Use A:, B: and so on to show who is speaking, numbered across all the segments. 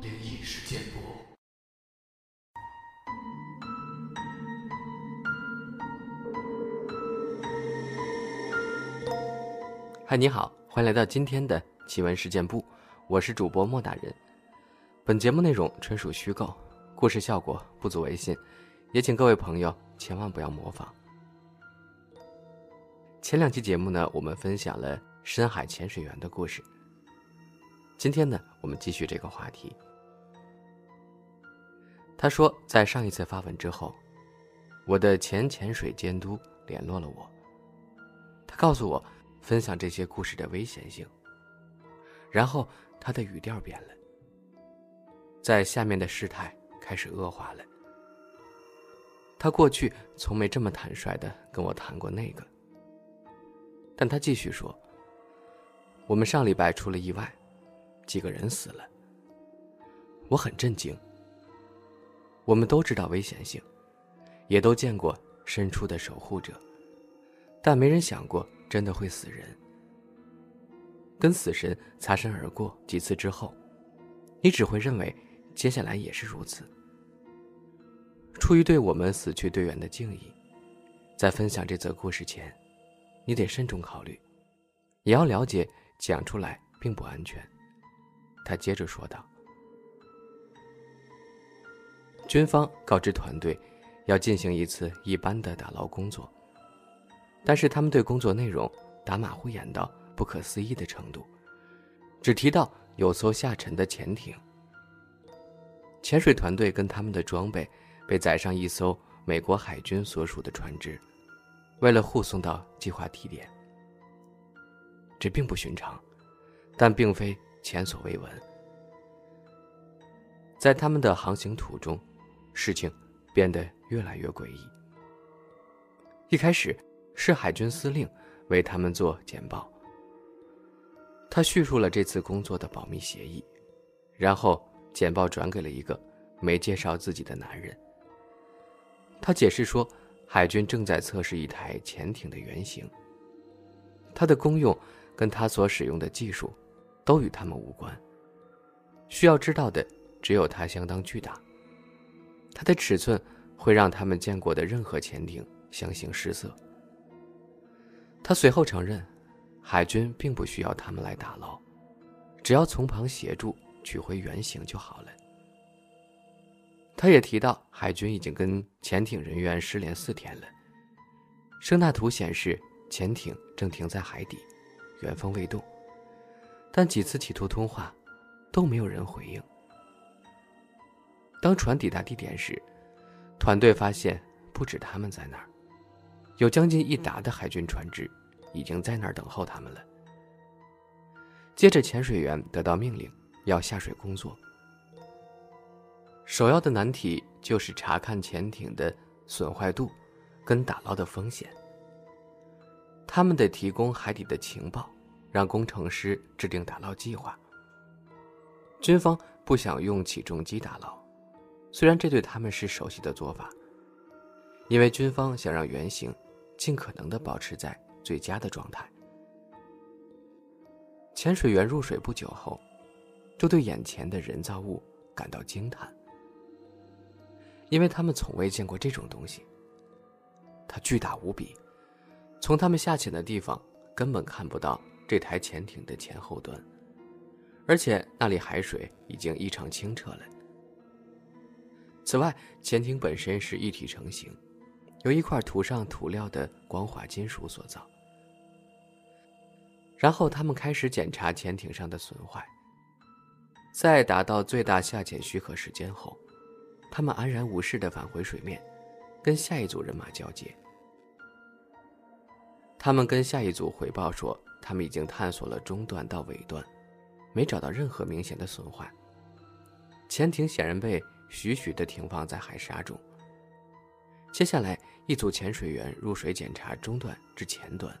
A: 灵异事件簿。
B: 嗨，你好，欢迎来到今天的奇闻事件部，我是主播莫大人。本节目内容纯属虚构，故事效果不足为信，也请各位朋友千万不要模仿。前两期节目呢，我们分享了深海潜水员的故事。今天呢，我们继续这个话题。他说，在上一次发文之后，我的前潜水监督联络了我，他告诉我分享这些故事的危险性。然后他的语调变了，在下面的事态开始恶化了。他过去从没这么坦率的跟我谈过那个。但他继续说：“我们上礼拜出了意外，几个人死了。我很震惊。我们都知道危险性，也都见过伸出的守护者，但没人想过真的会死人。跟死神擦身而过几次之后，你只会认为接下来也是如此。出于对我们死去队员的敬意，在分享这则故事前。”你得慎重考虑，也要了解讲出来并不安全。他接着说道：“军方告知团队，要进行一次一般的打捞工作，但是他们对工作内容打马虎眼到不可思议的程度，只提到有艘下沉的潜艇。潜水团队跟他们的装备被载上一艘美国海军所属的船只。”为了护送到计划地点，这并不寻常，但并非前所未闻。在他们的航行途中，事情变得越来越诡异。一开始是海军司令为他们做简报，他叙述了这次工作的保密协议，然后简报转给了一个没介绍自己的男人。他解释说。海军正在测试一台潜艇的原型。它的功用跟他所使用的技术，都与他们无关。需要知道的只有它相当巨大。它的尺寸会让他们见过的任何潜艇相形失色。他随后承认，海军并不需要他们来打捞，只要从旁协助取回原型就好了。他也提到，海军已经跟潜艇人员失联四天了。声纳图显示，潜艇正停在海底，原封未动。但几次企图通话，都没有人回应。当船抵达地点时，团队发现不止他们在那儿，有将近一打的海军船只已经在那儿等候他们了。接着，潜水员得到命令，要下水工作。首要的难题就是查看潜艇的损坏度，跟打捞的风险。他们得提供海底的情报，让工程师制定打捞计划。军方不想用起重机打捞，虽然这对他们是熟悉的做法，因为军方想让原型尽可能的保持在最佳的状态。潜水员入水不久后，就对眼前的人造物感到惊叹。因为他们从未见过这种东西。它巨大无比，从他们下潜的地方根本看不到这台潜艇的前后端，而且那里海水已经异常清澈了。此外，潜艇本身是一体成型，由一块涂上涂料的光滑金属所造。然后他们开始检查潜艇上的损坏，在达到最大下潜许可时间后。他们安然无事的返回水面，跟下一组人马交接。他们跟下一组回报说，他们已经探索了中段到尾段，没找到任何明显的损坏。潜艇显然被徐徐的停放在海沙中。接下来，一组潜水员入水检查中段至前端。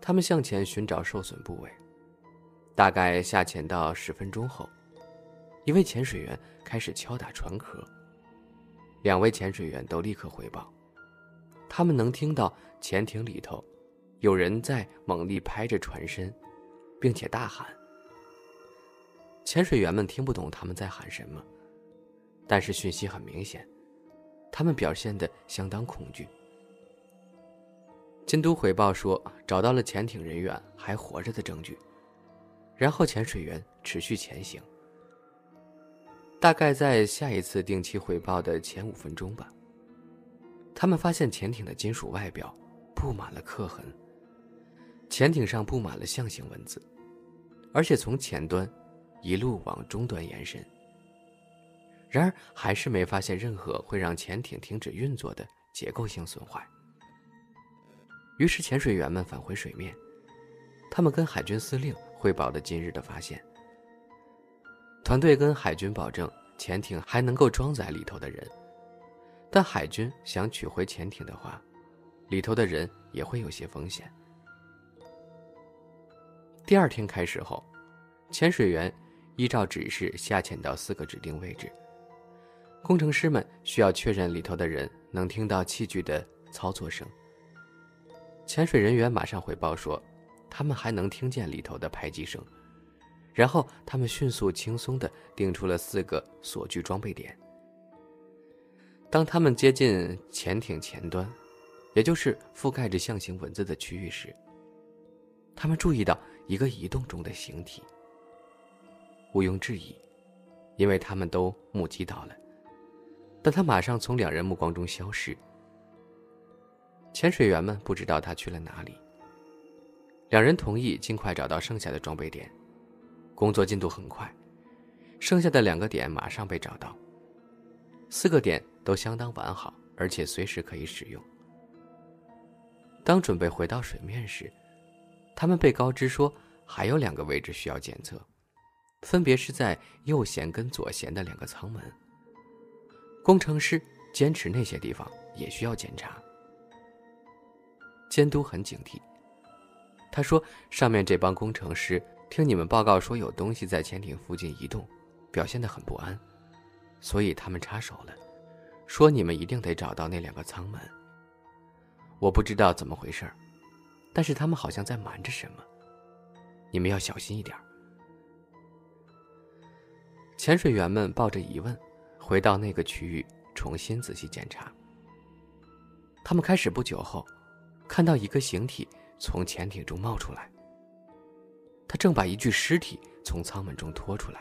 B: 他们向前寻找受损部位，大概下潜到十分钟后。一位潜水员开始敲打船壳，两位潜水员都立刻回报，他们能听到潜艇里头有人在猛力拍着船身，并且大喊。潜水员们听不懂他们在喊什么，但是讯息很明显，他们表现的相当恐惧。监督回报说，找到了潜艇人员还活着的证据，然后潜水员持续前行。大概在下一次定期回报的前五分钟吧，他们发现潜艇的金属外表布满了刻痕，潜艇上布满了象形文字，而且从前端一路往终端延伸。然而，还是没发现任何会让潜艇停止运作的结构性损坏。于是，潜水员们返回水面，他们跟海军司令汇报了今日的发现。团队跟海军保证，潜艇还能够装载里头的人，但海军想取回潜艇的话，里头的人也会有些风险。第二天开始后，潜水员依照指示下潜到四个指定位置。工程师们需要确认里头的人能听到器具的操作声。潜水人员马上回报说，他们还能听见里头的排击声。然后他们迅速、轻松地定出了四个锁具装备点。当他们接近潜艇前端，也就是覆盖着象形文字的区域时，他们注意到一个移动中的形体。毋庸置疑，因为他们都目击到了，但他马上从两人目光中消失。潜水员们不知道他去了哪里。两人同意尽快找到剩下的装备点。工作进度很快，剩下的两个点马上被找到。四个点都相当完好，而且随时可以使用。当准备回到水面时，他们被告知说还有两个位置需要检测，分别是在右舷跟左舷的两个舱门。工程师坚持那些地方也需要检查。监督很警惕，他说：“上面这帮工程师。”听你们报告说有东西在潜艇附近移动，表现得很不安，所以他们插手了，说你们一定得找到那两个舱门。我不知道怎么回事但是他们好像在瞒着什么，你们要小心一点。潜水员们抱着疑问，回到那个区域重新仔细检查。他们开始不久后，看到一个形体从潜艇中冒出来。他正把一具尸体从舱门中拖出来，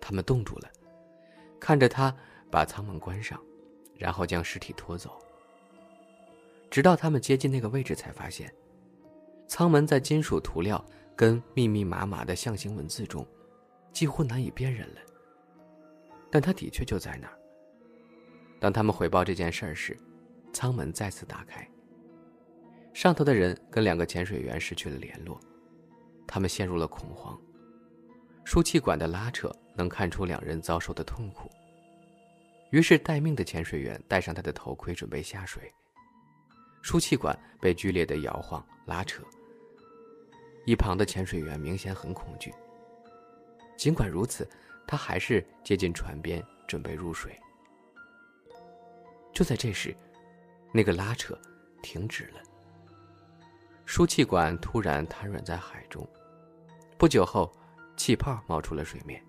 B: 他们冻住了，看着他把舱门关上，然后将尸体拖走。直到他们接近那个位置，才发现，舱门在金属涂料跟密密麻麻的象形文字中，几乎难以辨认了。但他的确就在那儿。当他们回报这件事儿时，舱门再次打开，上头的人跟两个潜水员失去了联络。他们陷入了恐慌。输气管的拉扯能看出两人遭受的痛苦。于是，待命的潜水员戴上他的头盔，准备下水。输气管被剧烈的摇晃拉扯。一旁的潜水员明显很恐惧。尽管如此，他还是接近船边，准备入水。就在这时，那个拉扯停止了。输气管突然瘫软在海中，不久后，气泡冒出了水面。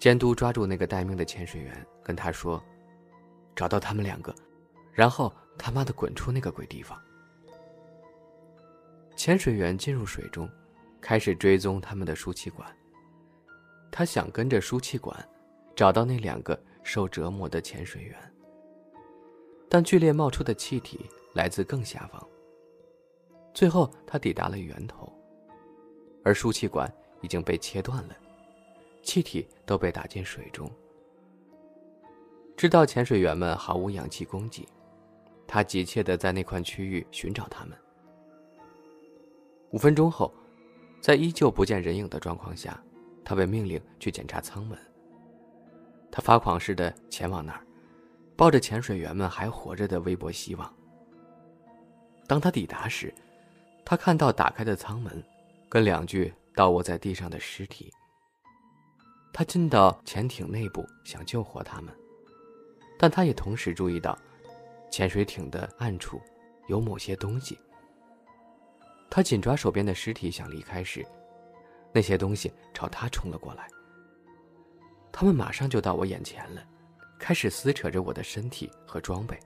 B: 监督抓住那个待命的潜水员，跟他说：“找到他们两个，然后他妈的滚出那个鬼地方。”潜水员进入水中，开始追踪他们的输气管。他想跟着输气管，找到那两个受折磨的潜水员。但剧烈冒出的气体来自更下方。最后，他抵达了源头，而输气管已经被切断了，气体都被打进水中。知道潜水员们毫无氧气供给，他急切地在那块区域寻找他们。五分钟后，在依旧不见人影的状况下，他被命令去检查舱门。他发狂似的前往那儿，抱着潜水员们还活着的微薄希望。当他抵达时，他看到打开的舱门，跟两具倒卧在地上的尸体。他进到潜艇内部，想救活他们，但他也同时注意到，潜水艇的暗处有某些东西。他紧抓手边的尸体想离开时，那些东西朝他冲了过来。他们马上就到我眼前了，开始撕扯着我的身体和装备。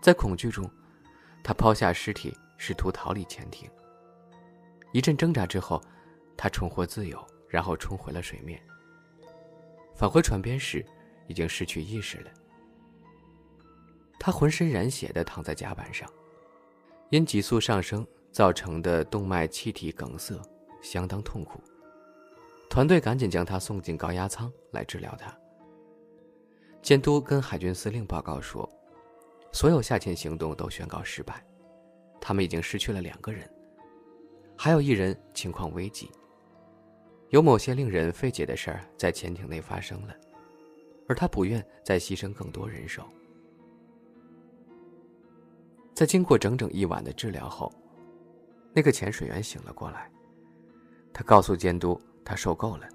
B: 在恐惧中，他抛下尸体，试图逃离潜艇。一阵挣扎之后，他重获自由，然后冲回了水面。返回船边时，已经失去意识了。他浑身染血的躺在甲板上，因急速上升造成的动脉气体梗塞，相当痛苦。团队赶紧将他送进高压舱来治疗他。监督跟海军司令报告说，所有下潜行动都宣告失败，他们已经失去了两个人，还有一人情况危急。有某些令人费解的事儿在潜艇内发生了，而他不愿再牺牲更多人手。在经过整整一晚的治疗后，那个潜水员醒了过来。他告诉监督，他受够了，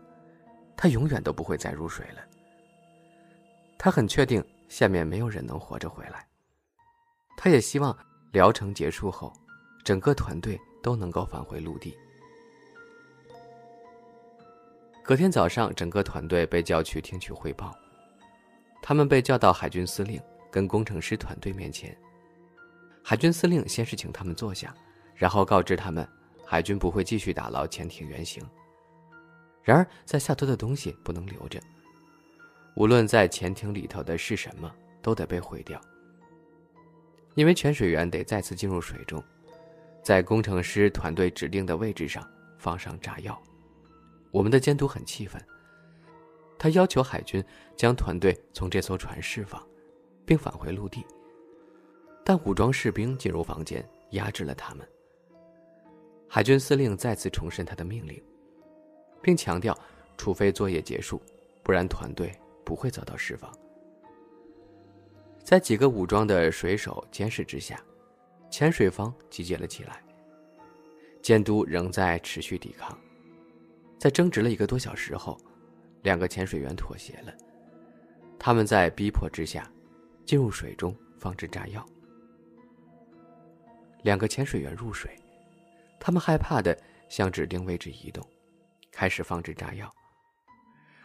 B: 他永远都不会再入水了。他很确定下面没有人能活着回来。他也希望疗程结束后，整个团队都能够返回陆地。隔天早上，整个团队被叫去听取汇报。他们被叫到海军司令跟工程师团队面前。海军司令先是请他们坐下，然后告知他们，海军不会继续打捞潜艇原型。然而，在下头的东西不能留着，无论在潜艇里头的是什么，都得被毁掉。因为潜水员得再次进入水中，在工程师团队指定的位置上放上炸药。我们的监督很气愤，他要求海军将团队从这艘船释放，并返回陆地。但武装士兵进入房间，压制了他们。海军司令再次重申他的命令，并强调，除非作业结束，不然团队不会遭到释放。在几个武装的水手监视之下，潜水方集结了起来。监督仍在持续抵抗，在争执了一个多小时后，两个潜水员妥协了。他们在逼迫之下，进入水中放置炸药。两个潜水员入水，他们害怕的向指定位置移动，开始放置炸药。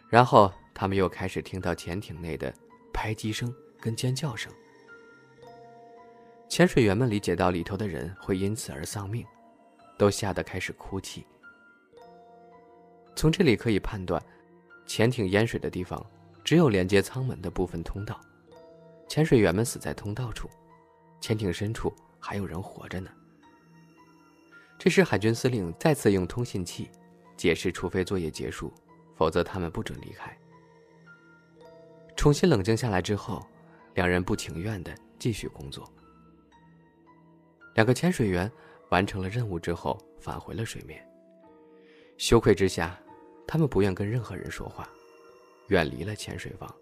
B: 然后他们又开始听到潜艇内的拍击声跟尖叫声。潜水员们理解到里头的人会因此而丧命，都吓得开始哭泣。从这里可以判断，潜艇淹水的地方只有连接舱门的部分通道，潜水员们死在通道处，潜艇深处。还有人活着呢。这时，海军司令再次用通信器解释：除非作业结束，否则他们不准离开。重新冷静下来之后，两人不情愿的继续工作。两个潜水员完成了任务之后，返回了水面。羞愧之下，他们不愿跟任何人说话，远离了潜水房。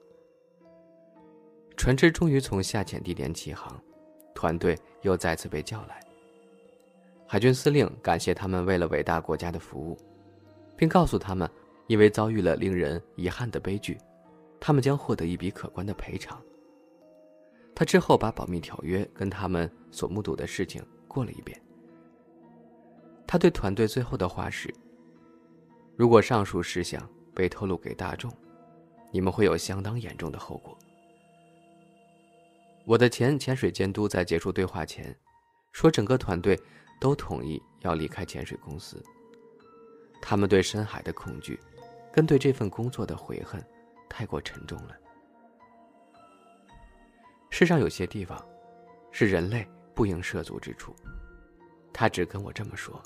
B: 船只终于从下潜地点起航。团队又再次被叫来。海军司令感谢他们为了伟大国家的服务，并告诉他们，因为遭遇了令人遗憾的悲剧，他们将获得一笔可观的赔偿。他之后把保密条约跟他们所目睹的事情过了一遍。他对团队最后的话是：“如果上述事项被透露给大众，你们会有相当严重的后果。”我的前潜水监督在结束对话前，说整个团队都同意要离开潜水公司。他们对深海的恐惧，跟对这份工作的悔恨，太过沉重了。世上有些地方，是人类不应涉足之处。他只跟我这么说。